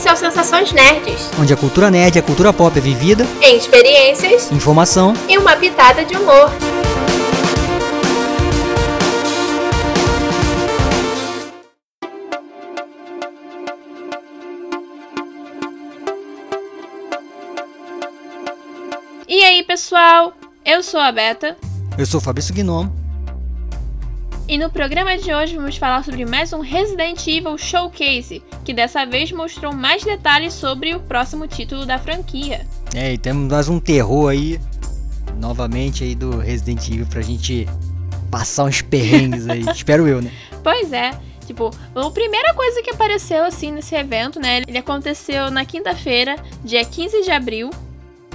Esse é o Sensações Nerds, onde a cultura nerd e a cultura pop é vivida em experiências, informação e uma pitada de humor. E aí, pessoal? Eu sou a Beta. Eu sou o Fabrício Gnomo. E no programa de hoje vamos falar sobre mais um Resident Evil Showcase, que dessa vez mostrou mais detalhes sobre o próximo título da franquia. É, e temos mais um terror aí, novamente aí do Resident Evil pra gente passar uns perrengues aí, espero eu, né? Pois é, tipo, a primeira coisa que apareceu assim nesse evento, né, ele aconteceu na quinta-feira, dia 15 de abril,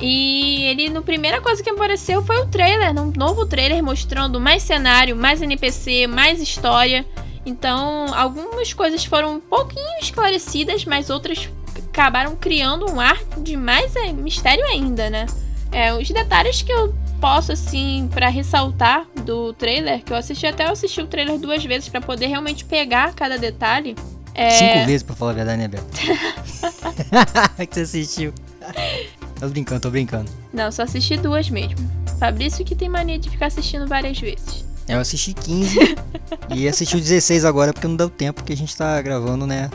e ele, no primeira coisa que apareceu foi o trailer, um novo trailer mostrando mais cenário, mais NPC, mais história. Então, algumas coisas foram um pouquinho esclarecidas, mas outras acabaram criando um ar de mais é, mistério ainda, né? É, os detalhes que eu posso, assim, para ressaltar do trailer, que eu assisti até eu assisti o trailer duas vezes para poder realmente pegar cada detalhe. É... Cinco vezes, pra falar a verdade, né, Beto? que você assistiu. Tô brincando, tô brincando. Não, só assisti duas mesmo. Fabrício que tem mania de ficar assistindo várias vezes. Eu assisti 15 e assisti o 16 agora porque não deu tempo que a gente tá gravando, né?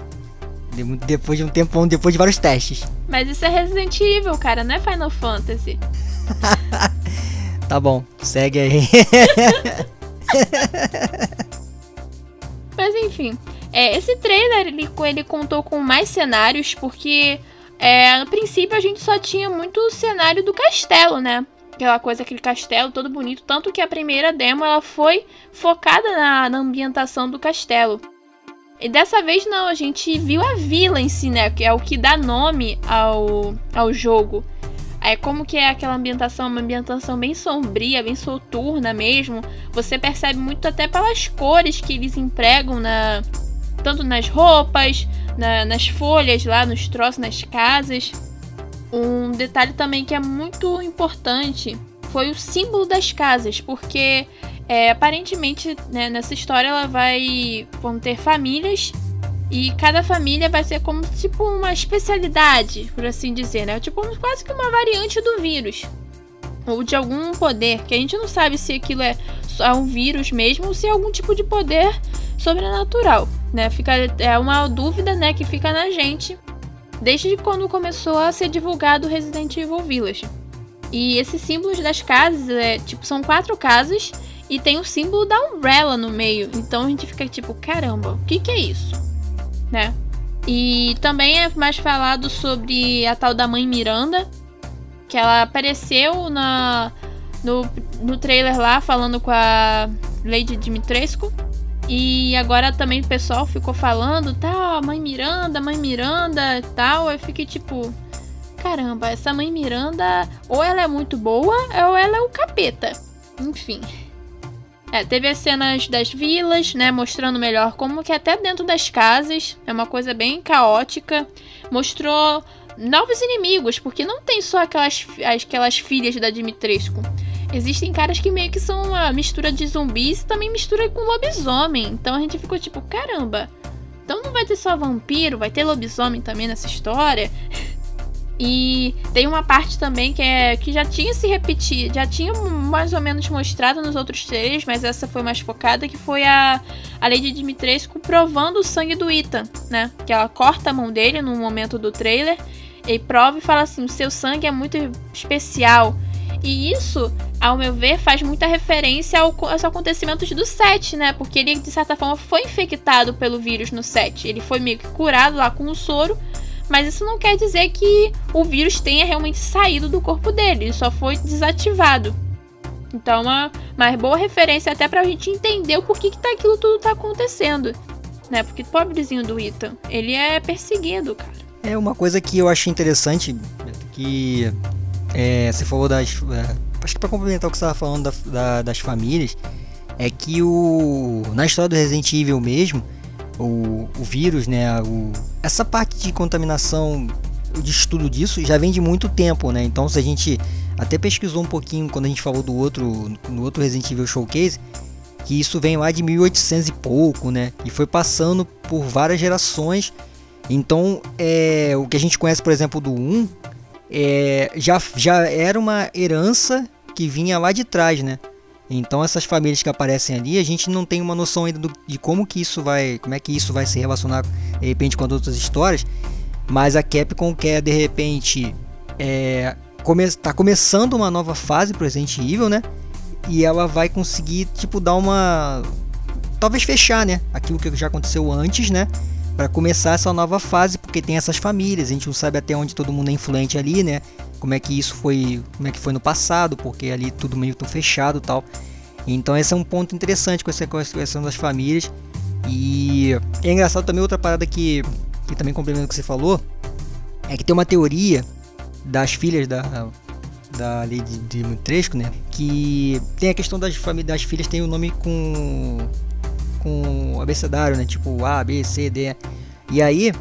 Depois de um tempão, depois de vários testes. Mas isso é Resident Evil, cara, não é Final Fantasy. tá bom, segue aí. Mas enfim, é, esse trailer ele, ele contou com mais cenários porque é, no princípio a gente só tinha muito o cenário do castelo, né? Aquela coisa, aquele castelo todo bonito. Tanto que a primeira demo ela foi focada na, na ambientação do castelo. E dessa vez não, a gente viu a vila em si, né? Que é o que dá nome ao, ao jogo. É como que é aquela ambientação, uma ambientação bem sombria, bem soturna mesmo. Você percebe muito até pelas cores que eles empregam na tanto nas roupas, na, nas folhas lá, nos troços, nas casas. Um detalhe também que é muito importante foi o símbolo das casas, porque é, aparentemente né, nessa história ela vai vão ter famílias e cada família vai ser como tipo uma especialidade, por assim dizer, né? Tipo quase que uma variante do vírus ou de algum poder que a gente não sabe se aquilo é só um vírus mesmo ou se é algum tipo de poder sobrenatural né? Fica é uma dúvida, né, que fica na gente desde quando começou a ser divulgado Resident Evil Village. E esses símbolos das casas, é, tipo, são quatro casas e tem o símbolo da Umbrella no meio. Então a gente fica tipo, caramba, o que que é isso? Né? E também é mais falado sobre a tal da mãe Miranda, que ela apareceu na no, no trailer lá falando com a Lady Dimitrescu. E agora também o pessoal ficou falando, tal, tá, mãe Miranda, mãe Miranda e tal. Eu fiquei tipo, caramba, essa mãe Miranda, ou ela é muito boa, ou ela é o capeta. Enfim. É, teve as cenas das vilas, né, mostrando melhor como que até dentro das casas é uma coisa bem caótica. Mostrou novos inimigos, porque não tem só aquelas, aquelas filhas da Dimitrescu. Existem caras que meio que são uma mistura de zumbis e também mistura com lobisomem. Então a gente ficou tipo, caramba. Então não vai ter só vampiro, vai ter lobisomem também nessa história. E tem uma parte também que é que já tinha se repetido, já tinha mais ou menos mostrado nos outros trailers, mas essa foi mais focada, que foi a, a Lady Dimitrescu provando o sangue do Ethan, né? Que ela corta a mão dele no momento do trailer e prova e fala assim: o seu sangue é muito especial. E isso, ao meu ver, faz muita referência ao, aos acontecimentos do 7, né? Porque ele, de certa forma, foi infectado pelo vírus no 7. Ele foi meio que curado lá com o soro. Mas isso não quer dizer que o vírus tenha realmente saído do corpo dele. Ele só foi desativado. Então, uma, uma boa referência até pra gente entender o porquê que tá, aquilo tudo tá acontecendo. Né? Porque pobrezinho do Ethan, ele é perseguido, cara. É uma coisa que eu achei interessante, que é, você falou das. É, acho que para complementar o que você estava falando da, da, das famílias, é que o na história do Resident Evil mesmo, o, o vírus, né, o, essa parte de contaminação, de estudo disso já vem de muito tempo, né? Então se a gente até pesquisou um pouquinho quando a gente falou do outro no outro Resident Evil Showcase, que isso vem lá de 1800 e pouco, né? E foi passando por várias gerações Então, é, o que a gente conhece, por exemplo, do 1, é, já, já era uma herança que vinha lá de trás, né? Então essas famílias que aparecem ali, a gente não tem uma noção ainda do, de como que isso vai, como é que isso vai se relacionar de repente com as outras histórias. Mas a Capcom quer de repente é, come, tá começando uma nova fase pro Resident Evil, né? E ela vai conseguir tipo dar uma talvez fechar, né? Aquilo que já aconteceu antes, né? Para começar essa nova fase, porque tem essas famílias, a gente não sabe até onde todo mundo é influente ali, né? como é que isso foi, como é que foi no passado, porque ali tudo meio tão fechado, tal. Então esse é um ponto interessante com essa questão das famílias. E é engraçado também outra parada que, que também complementa o que você falou, é que tem uma teoria das filhas da da lei de, Montresco, né? Que tem a questão das famílias das filhas tem o nome com com abecedário, né? Tipo A, B, C, D. E aí,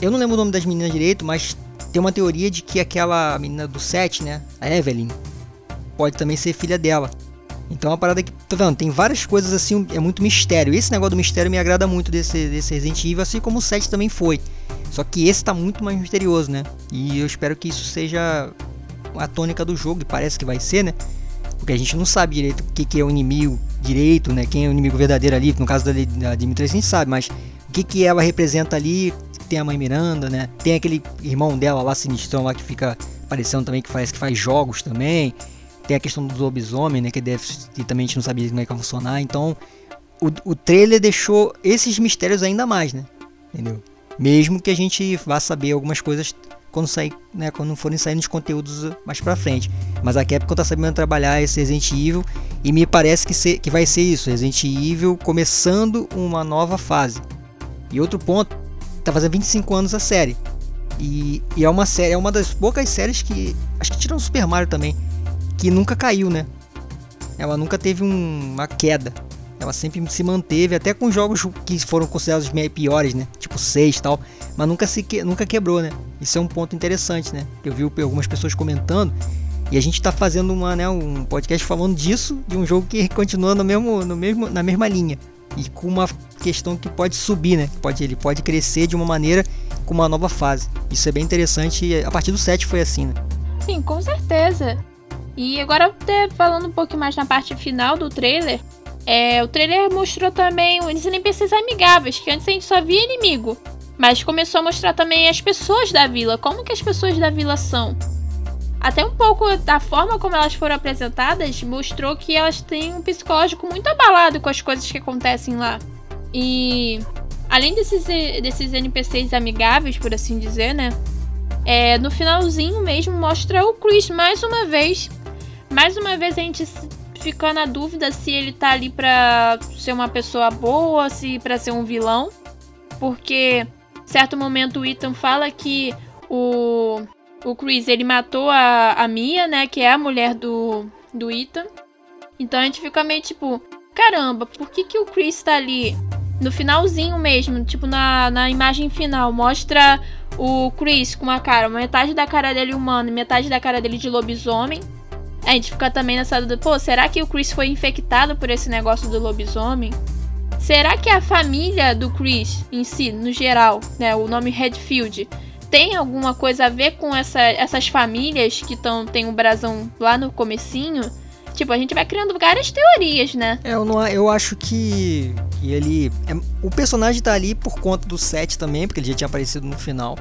eu não lembro o nome das meninas direito, mas tem uma teoria de que aquela menina do 7, né? A Evelyn, pode também ser filha dela. Então é uma parada que, tá vendo? Tem várias coisas assim, é muito mistério. Esse negócio do mistério me agrada muito desse, desse Resident Evil, assim como o 7 também foi. Só que esse tá muito mais misterioso, né? E eu espero que isso seja a tônica do jogo, e parece que vai ser, né? Porque a gente não sabe direito o que, que é o inimigo direito, né? Quem é o inimigo verdadeiro ali, no caso da, da Dimitri a gente sabe, mas o que, que ela representa ali, tem a mãe Miranda, né? Tem aquele irmão dela lá, sinistrão lá, que fica aparecendo também, que faz, que faz jogos também. Tem a questão do lobisomem, né? Que, deve, que também a gente não sabia como é que vai funcionar. Então, o, o trailer deixou esses mistérios ainda mais, né? Entendeu? Mesmo que a gente vá saber algumas coisas quando sair, né, quando forem saindo os conteúdos mais pra frente. Mas a Capcom tá sabendo trabalhar esse Resident Evil e me parece que, ser, que vai ser isso, Resident Evil começando uma nova fase. E outro ponto tá fazendo 25 anos a série. E, e, é uma série, é uma das poucas séries que. Acho que tirando o Super Mario também. Que nunca caiu, né? Ela nunca teve um, uma queda. Ela sempre se manteve, até com jogos que foram considerados meio piores, né? Tipo 6 e tal. Mas nunca, se que, nunca quebrou, né? Isso é um ponto interessante, né? Eu vi algumas pessoas comentando. E a gente tá fazendo uma, né, um podcast falando disso, de um jogo que continua no mesmo, no mesmo, na mesma linha e com uma questão que pode subir, né? Pode, ele pode crescer de uma maneira com uma nova fase. Isso é bem interessante a partir do 7 foi assim, né? Sim, com certeza. E agora falando um pouco mais na parte final do trailer, é, o trailer mostrou também os NPCs amigáveis, que antes a gente só via inimigo. Mas começou a mostrar também as pessoas da vila, como que as pessoas da vila são. Até um pouco da forma como elas foram apresentadas mostrou que elas têm um psicológico muito abalado com as coisas que acontecem lá. E além desses, desses NPCs amigáveis, por assim dizer, né? É, no finalzinho mesmo mostra o Chris mais uma vez. Mais uma vez a gente fica na dúvida se ele tá ali pra ser uma pessoa boa, se pra ser um vilão. Porque, certo momento, o Ethan fala que o o Chris, ele matou a, a Mia, né? Que é a mulher do, do Ethan. Então a gente fica meio tipo, caramba, por que, que o Chris tá ali no finalzinho mesmo? Tipo, na, na imagem final, mostra o Chris com uma cara, metade da cara dele humana e metade da cara dele de lobisomem. A gente fica também nessa dúvida, pô, será que o Chris foi infectado por esse negócio do lobisomem? Será que a família do Chris em si, no geral, né, o nome Redfield, tem alguma coisa a ver com essa, essas famílias que tão, tem o um brasão lá no comecinho? Tipo, a gente vai criando várias teorias, né? É, eu, não, eu acho que, que ele. É, o personagem tá ali por conta do set também, porque ele já tinha aparecido no final.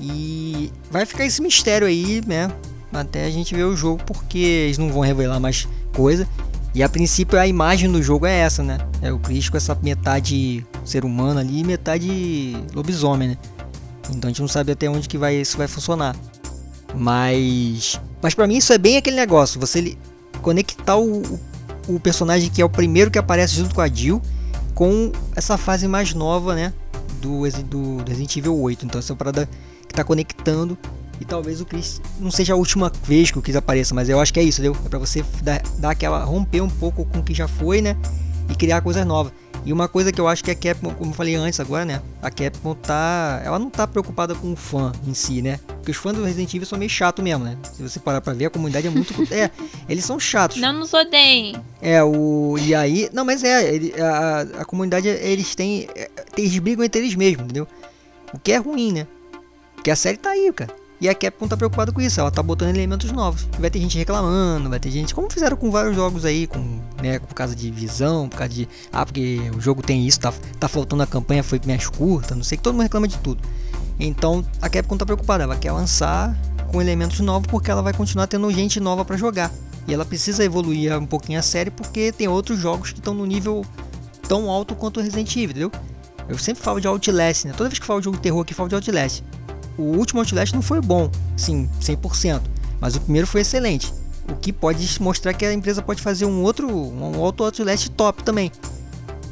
E vai ficar esse mistério aí, né? Até a gente ver o jogo, porque eles não vão revelar mais coisa. E a princípio a imagem do jogo é essa, né? É o Chris com essa metade ser humano ali e metade lobisomem, né? Então a gente não sabe até onde que vai, isso vai funcionar. Mas. Mas para mim isso é bem aquele negócio. Você conectar o, o personagem que é o primeiro que aparece junto com a Jill com essa fase mais nova, né? Do, do, Resident Evil 8. Então essa é uma parada que tá conectando. E talvez o Chris não seja a última vez que o Chris apareça, mas eu acho que é isso, entendeu? É pra você dar, dar aquela. romper um pouco com o que já foi, né? E criar coisas novas. E uma coisa que eu acho que a Capcom, como eu falei antes agora, né? A Capcom tá. Ela não tá preocupada com o fã em si, né? Porque os fãs do Resident Evil são meio chato mesmo, né? Se você parar pra ver, a comunidade é muito. é, eles são chatos. Não nos odeiem. É, o. E aí. Não, mas é, ele, a, a comunidade, eles têm. É, eles brigam entre eles mesmos, entendeu? O que é ruim, né? Porque a série tá aí, cara. E a Capcom tá preocupada com isso, ela tá botando elementos novos. Vai ter gente reclamando, vai ter gente. Como fizeram com vários jogos aí, com, né, por causa de visão, por causa de. Ah, porque o jogo tem isso, tá, tá faltando a campanha, foi mais curta, não sei que todo mundo reclama de tudo. Então a Capcom tá preocupada, ela quer lançar com elementos novos porque ela vai continuar tendo gente nova para jogar. E ela precisa evoluir um pouquinho a série porque tem outros jogos que estão no nível tão alto quanto o Resident Evil, entendeu? Eu sempre falo de Outlast, né? Toda vez que falo de jogo de terror aqui, falo de Outlast o último Outlast não foi bom, sim, 100%, mas o primeiro foi excelente. O que pode mostrar que a empresa pode fazer um outro, um outro Outlast top também.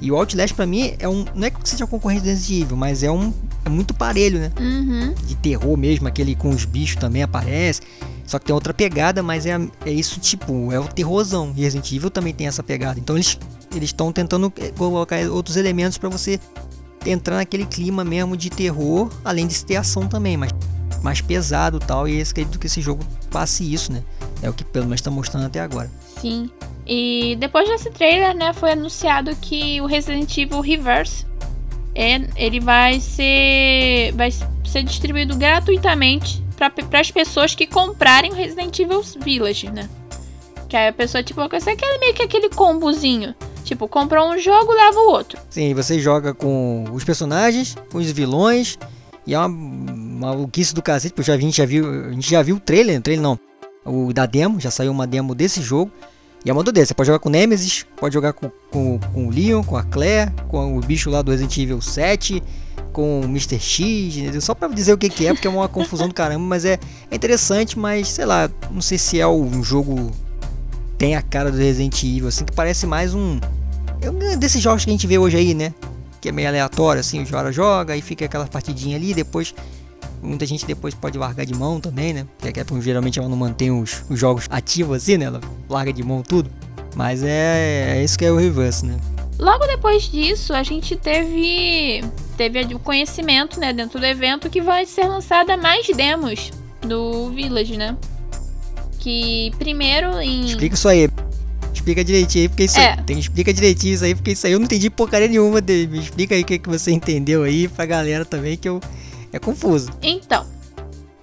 E o Outlast para mim é um, não é que seja concorrente do Resident Evil, mas é um é muito parelho, né? Uhum. De terror mesmo, aquele com os bichos também aparece. Só que tem outra pegada, mas é, é isso tipo, é o terrorzão. E Resident Evil também tem essa pegada. Então eles eles estão tentando eh, colocar outros elementos para você entrar naquele clima mesmo de terror, além de ter ação também, mas mais pesado tal. E acredito que esse jogo passe isso, né? É o que pelo menos está mostrando até agora. Sim. E depois desse trailer, né, foi anunciado que o Resident Evil Reverse é, ele vai ser vai ser distribuído gratuitamente para as pessoas que comprarem o Resident Evil Village, né? Que a pessoa tipo, você quer meio que aquele combozinho Tipo, comprou um jogo, leva o outro. Sim, você joga com os personagens, com os vilões. E é uma maluquice do cacete, porque a gente já viu, a gente já viu o trailer, o trailer não, o da demo, já saiu uma demo desse jogo. E é uma desse, você pode jogar com Nemesis, pode jogar com, com, com o Leon, com a Claire, com o bicho lá do Resident Evil 7, com o Mr. X? Só pra dizer o que, que é, porque é uma confusão do caramba, mas é, é interessante, mas sei lá, não sei se é um jogo tem a cara do Resident Evil, assim, que parece mais um. É um desses jogos que a gente vê hoje aí, né? Que é meio aleatório, assim, o cara joga e fica aquela partidinha ali, depois. Muita gente depois pode largar de mão também, né? Porque a geralmente ela não mantém os, os jogos ativos assim, né? Ela larga de mão tudo. Mas é, é isso que é o reverse, né? Logo depois disso, a gente teve teve o conhecimento, né, dentro do evento que vai ser lançada mais demos do Village, né? Que primeiro em. Explica isso aí. Explica direitinho aí, porque isso é. aí, tem, explica direitinho isso aí, porque isso aí eu não entendi porcaria nenhuma dele. Me explica aí o que, que você entendeu aí pra galera também, que eu. É confuso. Então,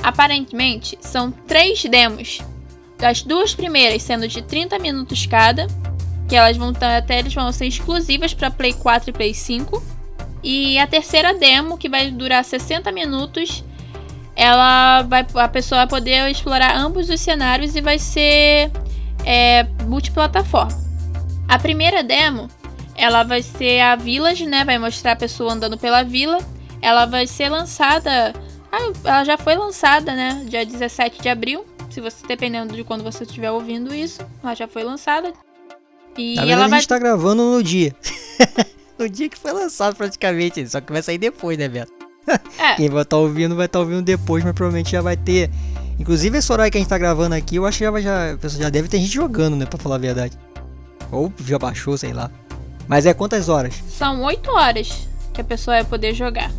aparentemente são três demos. As duas primeiras sendo de 30 minutos cada, que elas vão até eles vão ser exclusivas para Play 4 e Play 5. E a terceira demo, que vai durar 60 minutos, ela vai, a pessoa vai poder explorar ambos os cenários e vai ser é, multiplataforma. A primeira demo, ela vai ser a Village, né? Vai mostrar a pessoa andando pela vila. Ela vai ser lançada, ah, ela já foi lançada, né? Dia 17 de abril. Se você dependendo de quando você estiver ouvindo isso, ela já foi lançada. E Na ela vai... a gente tá gravando no dia. no dia que foi lançado praticamente, só que vai sair depois, né, Beto? É. Quem vai estar tá ouvindo vai estar tá ouvindo depois, mas provavelmente já vai ter. Inclusive esse horário que a gente tá gravando aqui, eu acho que já, já, já deve ter gente jogando, né? Pra falar a verdade. Ou já baixou, sei lá. Mas é quantas horas? São 8 horas que a pessoa vai poder jogar.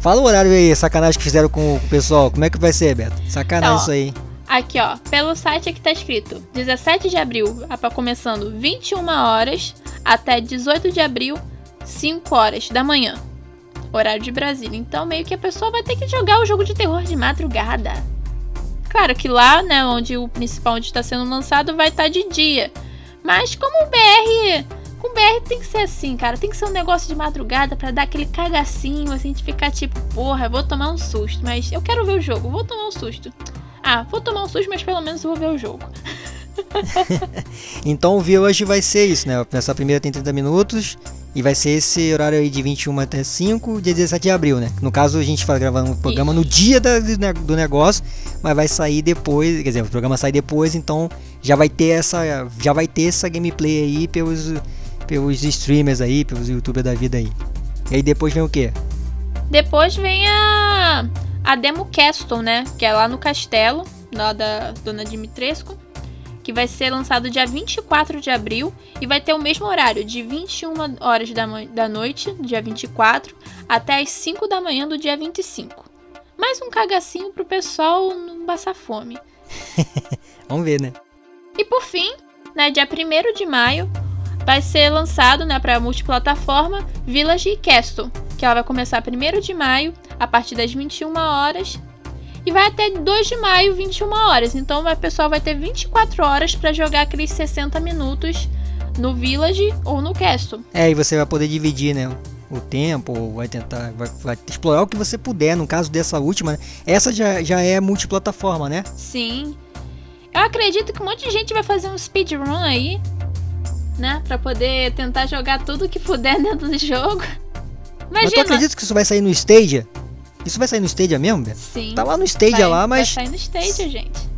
Fala o horário aí, sacanagem que fizeram com o pessoal. Como é que vai ser, Beto? Sacanagem então, isso aí. Aqui, ó. Pelo site aqui tá escrito 17 de abril, começando 21 horas até 18 de abril, 5 horas da manhã horário de Brasília. Então, meio que a pessoa vai ter que jogar o jogo de terror de madrugada. Claro que lá, né, onde o principal onde está sendo lançado vai estar tá de dia. Mas como o BR, com o BR tem que ser assim, cara, tem que ser um negócio de madrugada para dar aquele cagacinho, assim, de ficar tipo, porra, vou tomar um susto, mas eu quero ver o jogo, vou tomar um susto. Ah, vou tomar um susto, mas pelo menos eu vou ver o jogo. então o Village vai ser isso, né? Essa primeira tem 30 minutos e vai ser esse horário aí de 21 até 5, dia 17 de abril, né? No caso, a gente vai gravando um programa no dia da, do negócio, mas vai sair depois, quer dizer, o programa sai depois, então já vai ter essa, já vai ter essa gameplay aí pelos, pelos streamers aí, pelos youtubers da vida aí. E aí depois vem o quê? Depois vem a, a Demo Castle, né? Que é lá no castelo, lá da Dona Dimitrescu que vai ser lançado dia 24 de abril e vai ter o mesmo horário, de 21 horas da, da noite, dia 24, até as 5 da manhã do dia 25. Mais um cagacinho pro pessoal não passar fome. Vamos ver, né? E por fim, né, dia 1 de maio, vai ser lançado, né, para multiplataforma Village e Castle, que ela vai começar 1 de maio, a partir das 21 horas, e vai até 2 de maio, 21 horas. Então o pessoal vai ter 24 horas para jogar aqueles 60 minutos no Village ou no Castle. É, e você vai poder dividir, né? O tempo, vai tentar, vai, vai explorar o que você puder. No caso dessa última, né? essa já, já é multiplataforma, né? Sim. Eu acredito que um monte de gente vai fazer um speedrun aí, né? Pra poder tentar jogar tudo que puder dentro do jogo. Imagina. Mas tu acredita que isso vai sair no Stadia? Isso vai sair no Stadia mesmo, Beto? Sim. Tá lá no Stadia vai, lá, mas. Vai sair no Stadia, gente.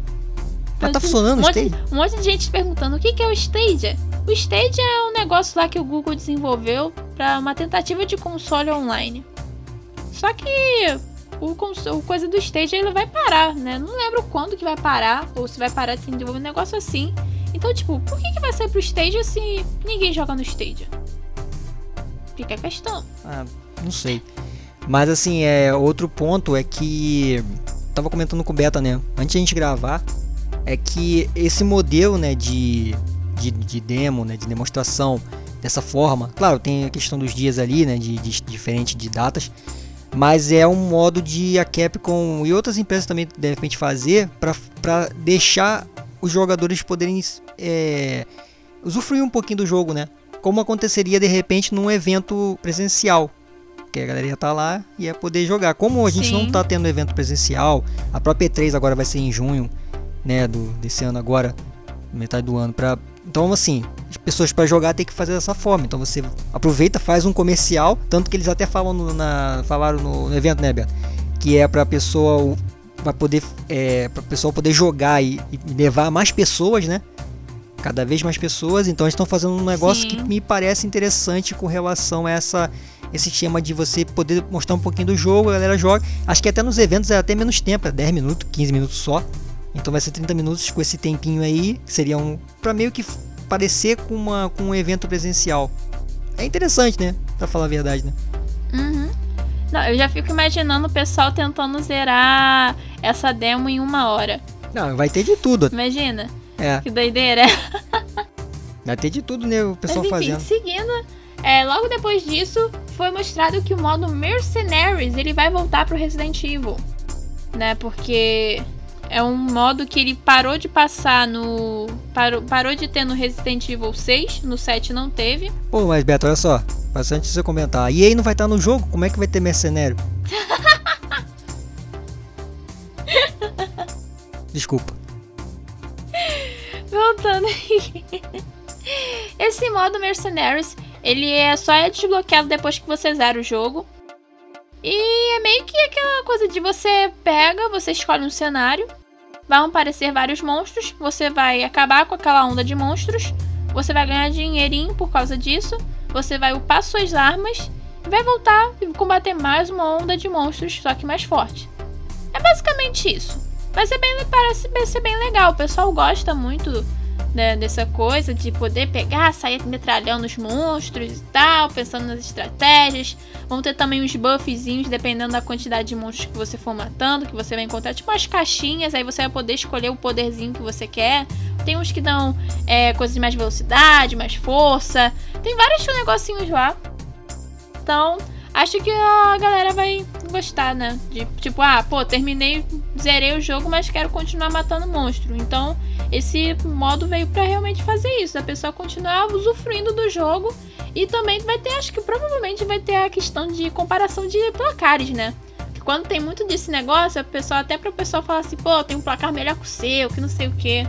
Mas tá funcionando um o Stadia? Um monte de gente perguntando o que, que é o Stadia. O Stadia é um negócio lá que o Google desenvolveu para uma tentativa de console online. Só que o, o coisa do Stadia ele vai parar, né? Não lembro quando que vai parar, ou se vai parar de se desenvolver um negócio assim. Então, tipo, por que, que vai sair pro Stadia se ninguém joga no Stadia? Fica a questão. Ah, não sei. Mas assim, é outro ponto é que tava comentando com o Beta, né? Antes de a gente gravar, é que esse modelo, né, de, de, de demo, né, de demonstração dessa forma, claro, tem a questão dos dias ali, né, de, de diferente de datas, mas é um modo de a Capcom e outras empresas também de repente fazer para deixar os jogadores poderem é, usufruir um pouquinho do jogo, né? Como aconteceria de repente num evento presencial, que a galera ia estar tá lá e ia poder jogar. Como a gente Sim. não está tendo evento presencial, a própria E3 agora vai ser em junho, né, do, desse ano agora, metade do ano, para então assim, as pessoas para jogar tem que fazer dessa forma. Então você aproveita, faz um comercial, tanto que eles até falam no, na, falaram no, no, evento, né, Beto? Que é para pessoa para poder é, para pessoa poder jogar e, e, levar mais pessoas, né? Cada vez mais pessoas. Então eles estão fazendo um negócio Sim. que me parece interessante com relação a essa esse esquema de você poder mostrar um pouquinho do jogo, a galera joga. Acho que até nos eventos é até menos tempo, é 10 minutos, 15 minutos só. Então vai ser 30 minutos com esse tempinho aí, que seria um para meio que parecer com uma com um evento presencial. É interessante, né? Pra falar a verdade, né? Uhum. Não, eu já fico imaginando o pessoal tentando zerar essa demo em uma hora. Não, vai ter de tudo. Imagina. É. Que doideira. Vai ter de tudo, né? O pessoal Mas, enfim, fazendo. Seguindo, é, logo depois disso, foi mostrado que o modo Mercenaries ele vai voltar pro Resident Evil. Né? Porque é um modo que ele parou de passar no. Parou, parou de ter no Resident Evil 6, no 7 não teve. Pô, mas Beto, olha só. Bastante você comentar. E aí não vai estar no jogo? Como é que vai ter mercenário? Desculpa. Voltando aí. Esse modo Mercenaries, ele é só é desbloqueado depois que você zera o jogo. E é meio que aquela coisa de você pega, você escolhe um cenário, vão aparecer vários monstros, você vai acabar com aquela onda de monstros, você vai ganhar dinheirinho por causa disso, você vai upar suas armas e vai voltar e combater mais uma onda de monstros, só que mais forte. É basicamente isso. Mas é bem, parece ser bem legal, o pessoal gosta muito né, dessa coisa de poder pegar, sair metralhando os monstros e tal, pensando nas estratégias. Vão ter também uns buffzinhos, dependendo da quantidade de monstros que você for matando, que você vai encontrar, tipo umas caixinhas, aí você vai poder escolher o poderzinho que você quer. Tem uns que dão é, coisas de mais velocidade, mais força. Tem vários negocinhos lá. Então, acho que a galera vai gostar, né? De tipo, ah, pô, terminei, zerei o jogo, mas quero continuar matando monstro. Então, esse modo veio para realmente fazer isso, a pessoa continuar usufruindo do jogo e também vai ter, acho que provavelmente vai ter a questão de comparação de placares, né? Que quando tem muito desse negócio, a pessoa até para o pessoal falar assim, pô, tem um placar melhor que o seu, que não sei o que.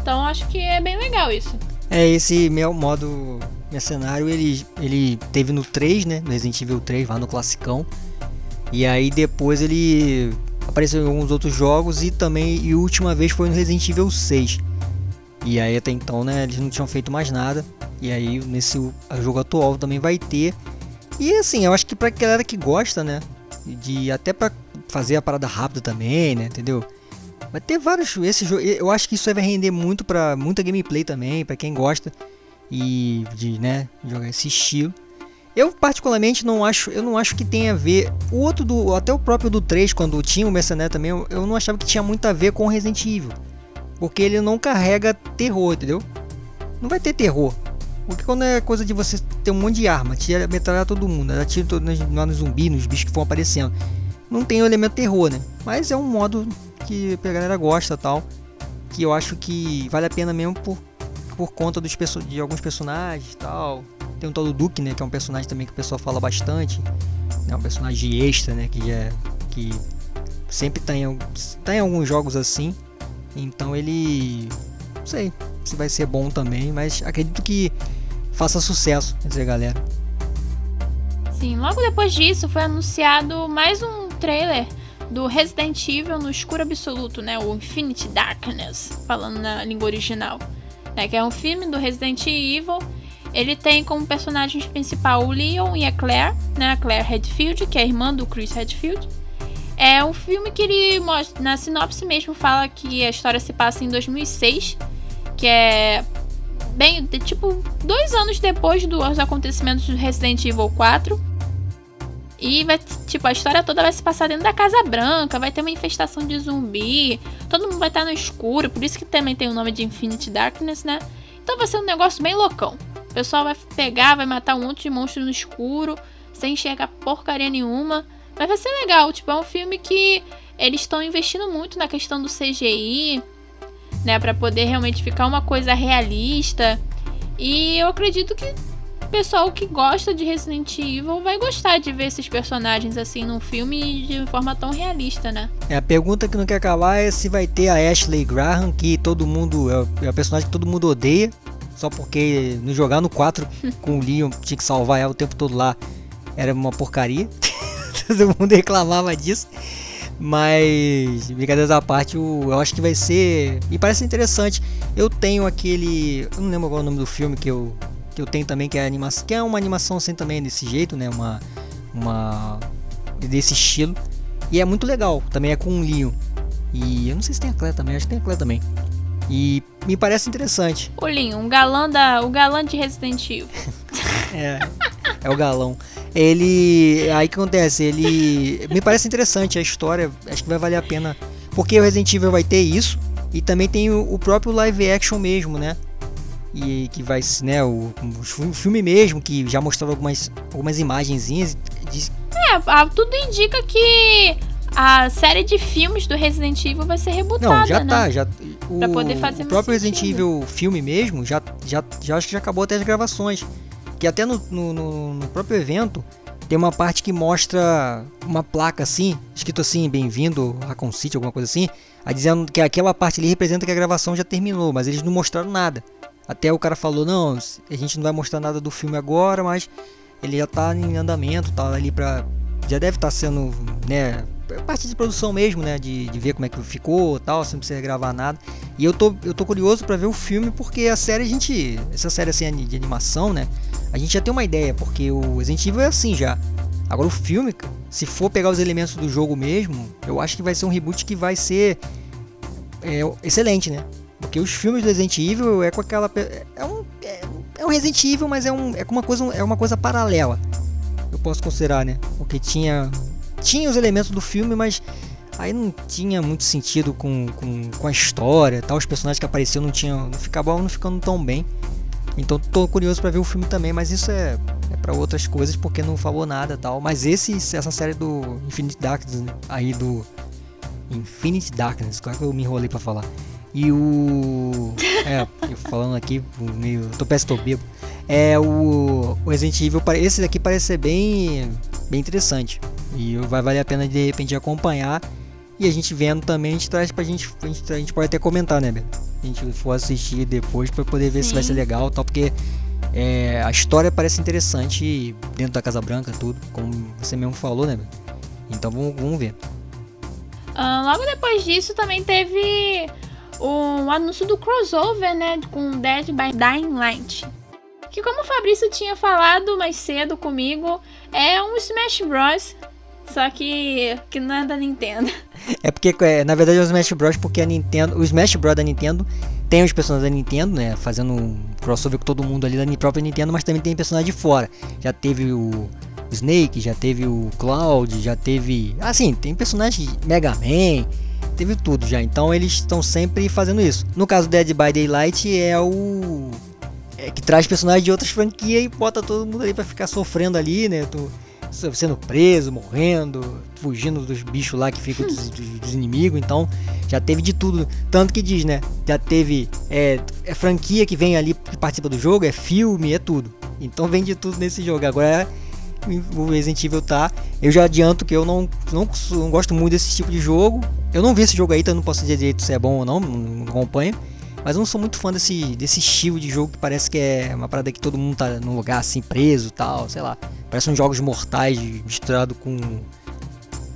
Então, acho que é bem legal isso. É, esse meu modo mercenário, ele, ele teve no 3, né? No Resident Evil 3, lá no classicão. E aí depois ele apareceu em alguns outros jogos e também e última vez foi no Resident Evil 6. E aí até então, né, eles não tinham feito mais nada. E aí nesse jogo atual também vai ter. E assim, eu acho que pra galera que gosta, né, de até para fazer a parada rápida também, né, entendeu? Vai ter vários esse jogo, eu acho que isso vai render muito para muita gameplay também, para quem gosta e de, né, jogar esse estilo. Eu particularmente não acho, eu não acho que tenha a ver. O outro do, até o próprio do 3, quando tinha o Mercenário também, eu, não achava que tinha muito a ver com Resident Evil. Porque ele não carrega terror, entendeu? Não vai ter terror. Porque quando é coisa de você ter um monte de arma, tira, metralhar todo mundo, atira todo, nos, nos zumbis, nos bichos que vão aparecendo. Não tem o elemento terror, né? Mas é um modo que a galera gosta tal. Que eu acho que vale a pena mesmo por, por conta dos, de alguns personagens tal. Tem um tal do Duke, né? Que é um personagem também que o pessoal fala bastante. É um personagem extra, né? Que é. Que sempre tem, tem alguns jogos assim. Então ele. Não sei se vai ser bom também, mas acredito que faça sucesso entre a galera. Sim, logo depois disso foi anunciado mais um trailer do Resident Evil no escuro absoluto, né? O Infinity Darkness, falando na língua original. Né, que é um filme do Resident Evil. Ele tem como personagens principal o Leon e a Claire, né? A Claire Redfield, que é irmã do Chris Redfield. É um filme que ele mostra, na sinopse mesmo, fala que a história se passa em 2006, que é bem, tipo, dois anos depois dos acontecimentos do Resident Evil 4. E vai, tipo, a história toda vai se passar dentro da Casa Branca, vai ter uma infestação de zumbi, todo mundo vai estar no escuro, por isso que também tem o nome de Infinite Darkness, né? Então vai ser um negócio bem loucão. O pessoal vai pegar, vai matar um monte de monstros no escuro, sem enxergar porcaria nenhuma. Mas vai ser legal, tipo, é um filme que eles estão investindo muito na questão do CGI, né, para poder realmente ficar uma coisa realista. E eu acredito que pessoal que gosta de Resident Evil vai gostar de ver esses personagens assim num filme de forma tão realista, né? É, a pergunta que não quer calar é se vai ter a Ashley Graham, que todo mundo. É, é a personagem que todo mundo odeia. Só porque no jogar no 4 com o Leon tinha que salvar ela o tempo todo lá. Era uma porcaria. todo mundo reclamava disso. Mas, brincadeiras à parte, eu, acho que vai ser. Me parece interessante. Eu tenho aquele. Eu não lembro qual é o nome do filme que eu, que eu tenho também, que é, animação, que é uma animação assim também desse jeito, né? Uma, uma desse estilo. E é muito legal, também é com o Leon. E eu não sei se tem a Claire também, acho que tem a Claire também. E me parece interessante. O Leon, um galã da, o galã de Resident Evil. é, é o galão. Ele, aí que acontece, ele me parece interessante a história, acho que vai valer a pena, porque o Resident Evil vai ter isso e também tem o, o próprio live action mesmo, né? E que vai, né, o, o filme mesmo, que já mostrou algumas, algumas imagenzinhas. Diz... É, tudo indica que a série de filmes do Resident Evil vai ser rebootada, Não, já né? tá, já o, pra poder fazer o próprio Resident Evil filme mesmo, já, já, já acho que já acabou até as gravações. Que até no, no, no próprio evento tem uma parte que mostra uma placa assim, escrito assim, bem-vindo Raccoon City, alguma coisa assim, a dizendo que aquela parte ali representa que a gravação já terminou, mas eles não mostraram nada. Até o cara falou, não, a gente não vai mostrar nada do filme agora, mas ele já tá em andamento, tá ali pra. Já deve estar tá sendo, né? Parte de produção mesmo, né? De, de ver como é que ficou tal, sem precisar gravar nada. E eu tô, eu tô curioso para ver o filme, porque a série a gente. Essa série assim de animação, né? A gente já tem uma ideia, porque o Resident Evil é assim já. Agora o filme, se for pegar os elementos do jogo mesmo, eu acho que vai ser um reboot que vai ser é, excelente, né? Porque os filmes do Resident Evil é com aquela. É um, é, é um Resident Evil, mas é, um, é, uma coisa, é uma coisa paralela. Eu posso considerar, né? Porque tinha. Tinha os elementos do filme, mas aí não tinha muito sentido com, com, com a história tal. Os personagens que apareciam não tinham. não ficavam não ficando tão bem. Então tô curioso para ver o filme também, mas isso é, é para outras coisas porque não falou nada tal. Mas esse, essa série do Infinite Darkness aí do Infinite Darkness, claro que eu me enrolei para falar. E o. É, falando aqui, meio. Tô peço tô bebo. É o, o Resident Evil. Esse daqui parece ser bem, bem interessante. E vai valer a pena de repente acompanhar. E a gente vendo também, a gente traz pra gente. A gente, a gente pode até comentar, né, Beto? A gente for assistir depois pra poder ver Sim. se vai ser legal tal. Porque é, a história parece interessante dentro da Casa Branca, tudo. Como você mesmo falou, né, Beto? Então vamos, vamos ver. Uh, logo depois disso também teve o anúncio do crossover, né, com Dead by Dying Light. Que como o Fabrício tinha falado mais cedo comigo, é um Smash Bros. Só que, que não é da Nintendo. É porque, é, na verdade, é o Smash Bros. porque a Nintendo. O Smash Bros. da Nintendo tem os personagens da Nintendo, né? Fazendo um crossover com todo mundo ali da própria Nintendo, mas também tem personagem de fora. Já teve o Snake, já teve o Cloud, já teve. Assim, tem personagem Mega Man teve tudo já. Então eles estão sempre fazendo isso. No caso Dead by Daylight é o é, que traz personagens de outras franquias e bota todo mundo ali pra ficar sofrendo ali, né? Tu, sendo preso, morrendo, fugindo dos bichos lá que ficam dos, dos, inimigos. Então, já teve de tudo. Tanto que diz, né? Já teve. É, é, franquia que vem ali que participa do jogo, é filme, é tudo. Então vem de tudo nesse jogo. Agora o Resident Evil tá. Eu já adianto que eu não, não, não gosto muito desse tipo de jogo. Eu não vi esse jogo aí, então não posso dizer direito se é bom ou não, não acompanho. Mas eu não sou muito fã desse, desse estilo de jogo que parece que é uma parada que todo mundo tá num lugar assim preso tal, sei lá. Parece uns jogos mortais misturado com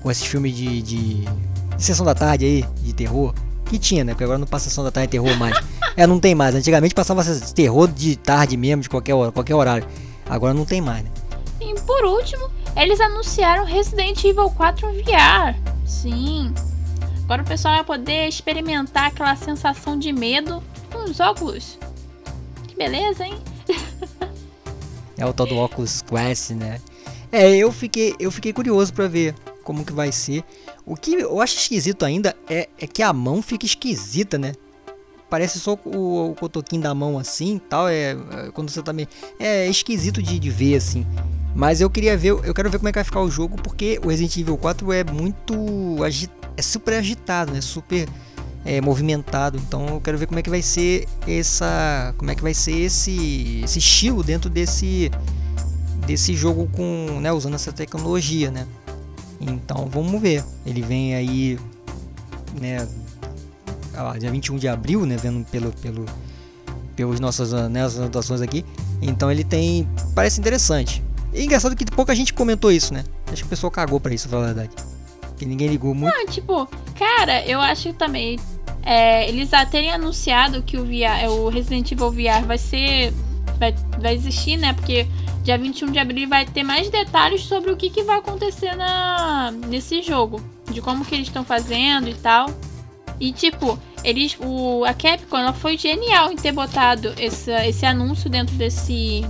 com esses filmes de, de, de sessão da tarde aí, de terror. Que tinha, né? Porque agora não passa sessão da tarde de terror mais. é, não tem mais. Antigamente passava terror de tarde mesmo, de qualquer hora, qualquer horário. Agora não tem mais, né? Por último, eles anunciaram Resident Evil 4 VR. Sim, Agora o pessoal vai poder experimentar aquela sensação de medo com os óculos. Que beleza, hein? é o tal do óculos Quest, né? É, eu fiquei, eu fiquei curioso para ver como que vai ser. O que eu acho esquisito ainda é, é que a mão fica esquisita, né? Parece só o, o cotoquinho da mão assim tal. É, é, quando você tá meio. É esquisito de, de ver assim. Mas eu queria ver, eu quero ver como é que vai ficar o jogo, porque o Resident Evil 4 é muito agitado é super agitado, né? Super é, movimentado. Então eu quero ver como é que vai ser essa, como é que vai ser esse, esse estilo dentro desse desse jogo com, né, usando essa tecnologia, né? Então vamos ver. Ele vem aí, né, dia 21 de abril, né, vendo pelo pelo pelas nossas né, as anotações aqui. Então ele tem, parece interessante. E engraçado que pouca gente comentou isso, né? Acho que o pessoal cagou para isso, pra falar a verdade que ninguém ligou muito. Não, tipo, cara, eu acho também. É, eles já terem anunciado que o VR, é, o Resident Evil VR vai ser. Vai, vai existir, né? Porque dia 21 de abril vai ter mais detalhes sobre o que, que vai acontecer na, nesse jogo. De como que eles estão fazendo e tal. E tipo, eles. O, a Capcom ela foi genial em ter botado esse, esse anúncio dentro desse,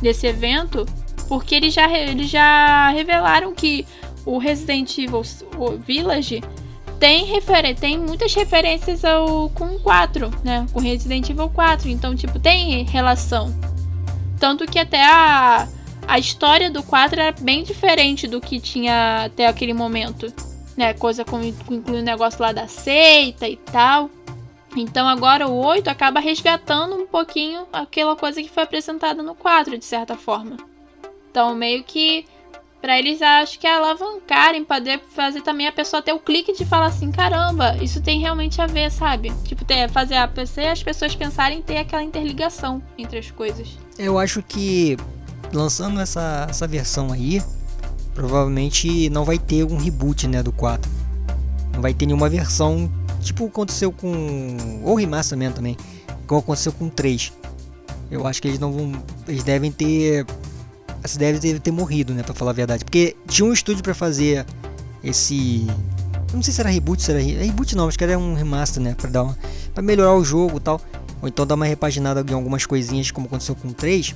desse evento. Porque eles já, eles já revelaram que o Resident Evil o Village tem, tem muitas referências ao com 4, né? Com Resident Evil 4. Então, tipo, tem relação. Tanto que até a, a história do 4 era bem diferente do que tinha até aquele momento. Né? Coisa com, inclui o negócio lá da seita e tal. Então agora o 8 acaba resgatando um pouquinho aquela coisa que foi apresentada no 4, de certa forma. Então meio que para eles acho que alavancarem, poder fazer também a pessoa ter o clique de falar assim, caramba, isso tem realmente a ver, sabe? Tipo, ter, fazer a pessoa, as pessoas pensarem ter aquela interligação entre as coisas. Eu acho que lançando essa, essa versão aí, provavelmente não vai ter um reboot, né, do 4. Não vai ter nenhuma versão, tipo aconteceu com ou remaster também, como aconteceu com o 3. Eu acho que eles não vão, eles devem ter essa deve ter, ter morrido, né, para falar a verdade, porque tinha um estúdio para fazer esse não sei se era reboot, se era reboot não, acho que era um remaster, né, para dar uma, para melhorar o jogo, e tal, ou então dar uma repaginada em algumas coisinhas como aconteceu com o 3.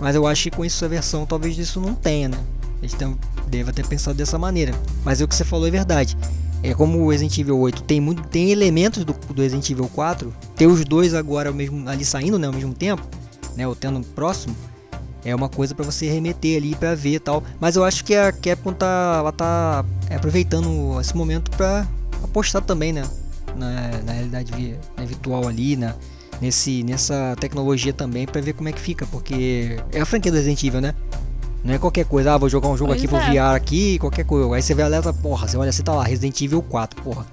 Mas eu acho que com isso a versão talvez isso não tenha, né? Eles devem ter pensado dessa maneira. Mas é o que você falou é verdade. É como o Resident Evil 8 tem muito tem elementos do, do Resident Evil 4, ter os dois agora mesmo ali saindo, né, ao mesmo tempo, né, ou tendo próximo, é uma coisa para você remeter ali para ver tal. Mas eu acho que a Capcom tá, ela tá aproveitando esse momento para apostar também, né? Na, na realidade né, virtual ali, né? Nesse, nessa tecnologia também para ver como é que fica, porque é a franquia do Resident Evil, né? Não é qualquer coisa, ah, vou jogar um jogo pois aqui, é. vou VR aqui, qualquer coisa. Aí você vê a letra, porra, você olha, você tá lá, Resident Evil 4, porra.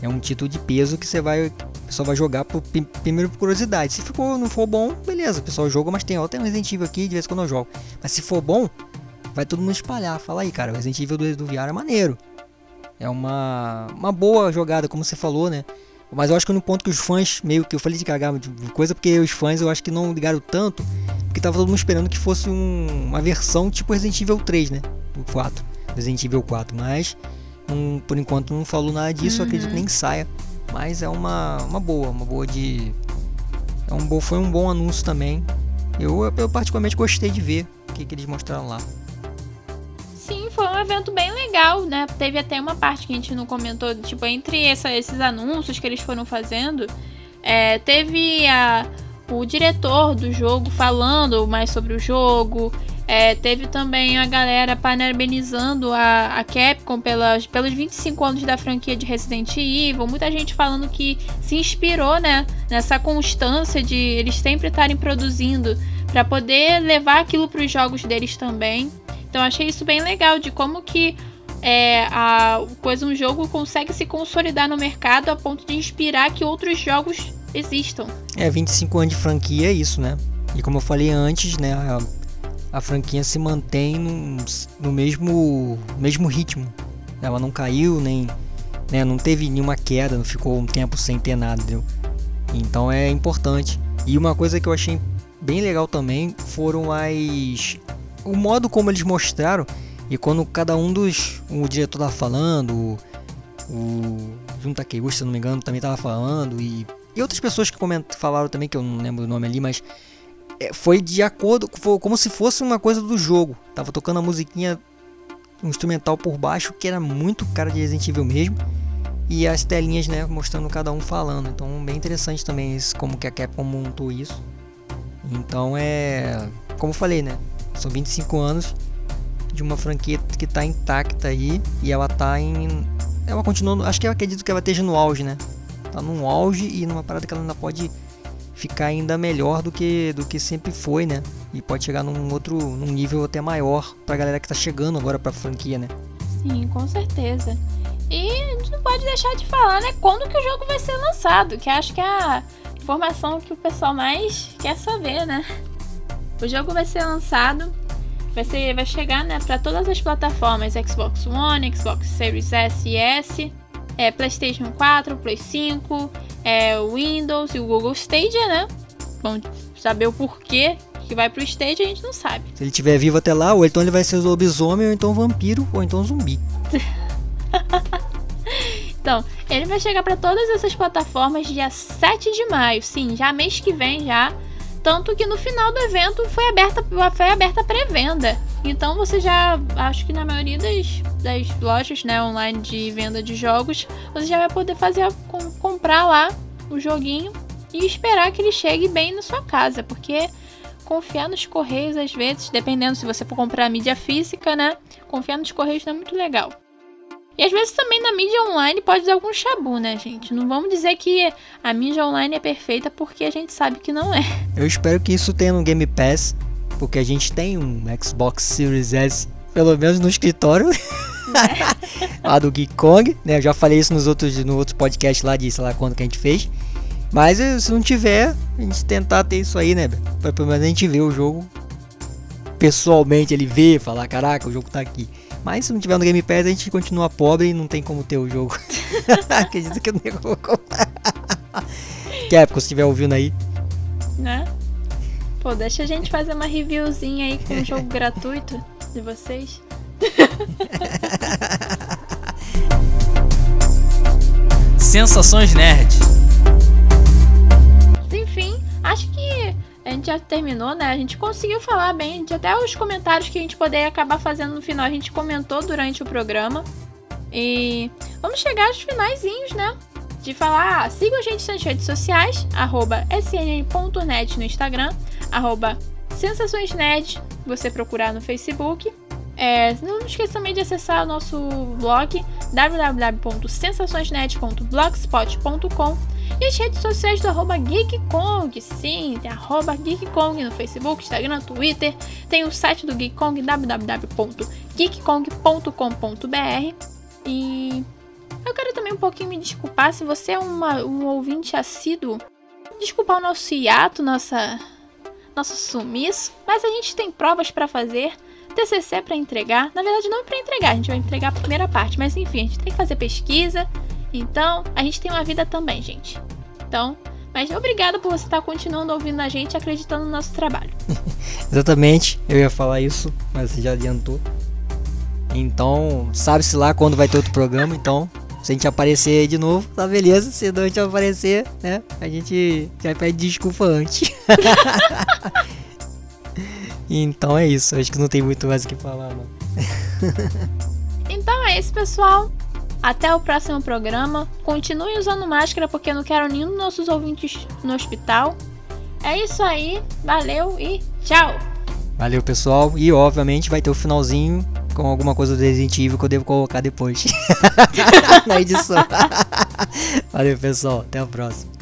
É um título de peso que você vai pessoal vai jogar por, primeiro por curiosidade. Se ficou, não for bom, beleza, o pessoal joga, mas tem, ó, tem um Resident Evil aqui, de vez em quando eu jogo. Mas se for bom, vai todo mundo espalhar. Fala aí, cara, o Resident Evil do, do VR é maneiro. É uma, uma boa jogada, como você falou, né? Mas eu acho que no ponto que os fãs, meio que eu falei de cagar de coisa, porque os fãs eu acho que não ligaram tanto, porque tava todo mundo esperando que fosse um, uma versão tipo Resident Evil 3, né? Do 4, Resident Evil 4. Mas, um, por enquanto, não falou nada disso, uhum. acredito que nem saia. Mas é uma, uma boa, uma boa de. É um bom, foi um bom anúncio também. Eu, eu particularmente gostei de ver o que, que eles mostraram lá. Sim, foi um evento bem legal, né? Teve até uma parte que a gente não comentou, tipo, entre essa, esses anúncios que eles foram fazendo, é, teve a, o diretor do jogo falando mais sobre o jogo. É, teve também a galera parabenizando a, a Capcom pelas, pelos 25 anos da franquia de Resident Evil. Muita gente falando que se inspirou né, nessa constância de eles sempre estarem produzindo para poder levar aquilo para os jogos deles também. Então achei isso bem legal de como que é, a coisa um jogo consegue se consolidar no mercado a ponto de inspirar que outros jogos existam. É, 25 anos de franquia é isso, né? E como eu falei antes, né, a, a franquia se mantém no, no mesmo, mesmo ritmo. Ela não caiu, nem né, não teve nenhuma queda, não ficou um tempo sem ter nada, entendeu? Então é importante. E uma coisa que eu achei bem legal também foram as o modo como eles mostraram e quando cada um dos o diretor tava falando, o, o Junta Keiguchi, se não me engano, também tava falando e e outras pessoas que comentam, falaram também, que eu não lembro o nome ali, mas é, foi de acordo, foi como se fosse uma coisa do jogo. Tava tocando a musiquinha, um instrumental por baixo, que era muito cara de Resident Evil mesmo. E as telinhas, né, mostrando cada um falando. Então, bem interessante também como que a Capcom montou isso. Então, é... Como eu falei, né, são 25 anos de uma franquia que tá intacta aí. E ela tá em... Ela continua, acho que eu acredito que ela esteja no auge, né? Tá num auge e numa parada que ela ainda pode ficar ainda melhor do que do que sempre foi, né? E pode chegar num outro num nível até maior pra galera que tá chegando agora pra franquia, né? Sim, com certeza. E a gente não pode deixar de falar, né, quando que o jogo vai ser lançado, que acho que é a informação que o pessoal mais quer saber, né? O jogo vai ser lançado, vai ser vai chegar, né, para todas as plataformas Xbox One, Xbox Series S e S é, PlayStation 4, Play 5, é, Windows e o Google Stadia, né? Bom, saber o porquê que vai pro Stadia a gente não sabe. Se ele estiver vivo até lá, ou então ele vai ser lobisomem, ou então vampiro, ou então zumbi. então, ele vai chegar para todas essas plataformas dia 7 de maio. Sim, já mês que vem já. Tanto que no final do evento foi aberta, foi aberta pré-venda. Então você já, acho que na maioria das, das lojas né, online de venda de jogos, você já vai poder fazer com, comprar lá o joguinho e esperar que ele chegue bem na sua casa, porque confiar nos correios às vezes, dependendo se você for comprar mídia física, né? Confiar nos correios não é muito legal. E às vezes também na mídia online pode dar algum chabu, né, gente? Não vamos dizer que a mídia online é perfeita porque a gente sabe que não é. Eu espero que isso tenha no Game Pass porque a gente tem um Xbox Series S, pelo menos no escritório. É. lá do Geek Kong, né? Eu já falei isso nos outros, no outro podcast lá de sei lá quando que a gente fez. Mas eh, se não tiver, a gente tentar ter isso aí, né? Pra pelo menos a gente ver o jogo pessoalmente, ele ver, falar, caraca, o jogo tá aqui. Mas se não tiver no Game Pass, a gente continua pobre e não tem como ter o jogo. Acredito que eu nem vou comprar. Capcom, se estiver ouvindo aí. Né? Pô, deixa a gente fazer uma reviewzinha aí com um jogo gratuito de vocês. Sensações Nerd. Enfim, acho que a gente já terminou, né? A gente conseguiu falar bem, até os comentários que a gente poderia acabar fazendo no final, a gente comentou durante o programa. E vamos chegar aos finaizinhos, né? De falar, ah, sigam a gente nas redes sociais, arroba snn.net no Instagram, arroba você procurar no Facebook. É, não esqueça também de acessar o nosso blog www.sensaçõesnet.blogspot.com e as redes sociais do arroba GeekKong. Sim, tem arroba GeekKong no Facebook, Instagram, Twitter. Tem o site do GeekKong, www.geekkong.com.br. E eu quero também um pouquinho me desculpar se você é uma, um ouvinte assíduo. Desculpar o nosso hiato, nossa nosso sumiço, mas a gente tem provas para fazer, TCC para entregar. Na verdade, não é para entregar, a gente vai entregar a primeira parte, mas enfim, a gente tem que fazer pesquisa. Então, a gente tem uma vida também, gente. Então, mas obrigado por você estar continuando ouvindo a gente acreditando no nosso trabalho. Exatamente, eu ia falar isso, mas você já adiantou. Então, sabe-se lá quando vai ter outro programa, então se a gente aparecer de novo, tá beleza. Se não a gente aparecer, né? A gente já pede desculpa antes. então é isso. Acho que não tem muito mais o que falar, não. então é isso, pessoal. Até o próximo programa. Continue usando máscara porque eu não quero nenhum dos nossos ouvintes no hospital. É isso aí, valeu e tchau! Valeu, pessoal. E, obviamente, vai ter o finalzinho com alguma coisa do Resident Evil que eu devo colocar depois na edição. Valeu, pessoal. Até a próxima.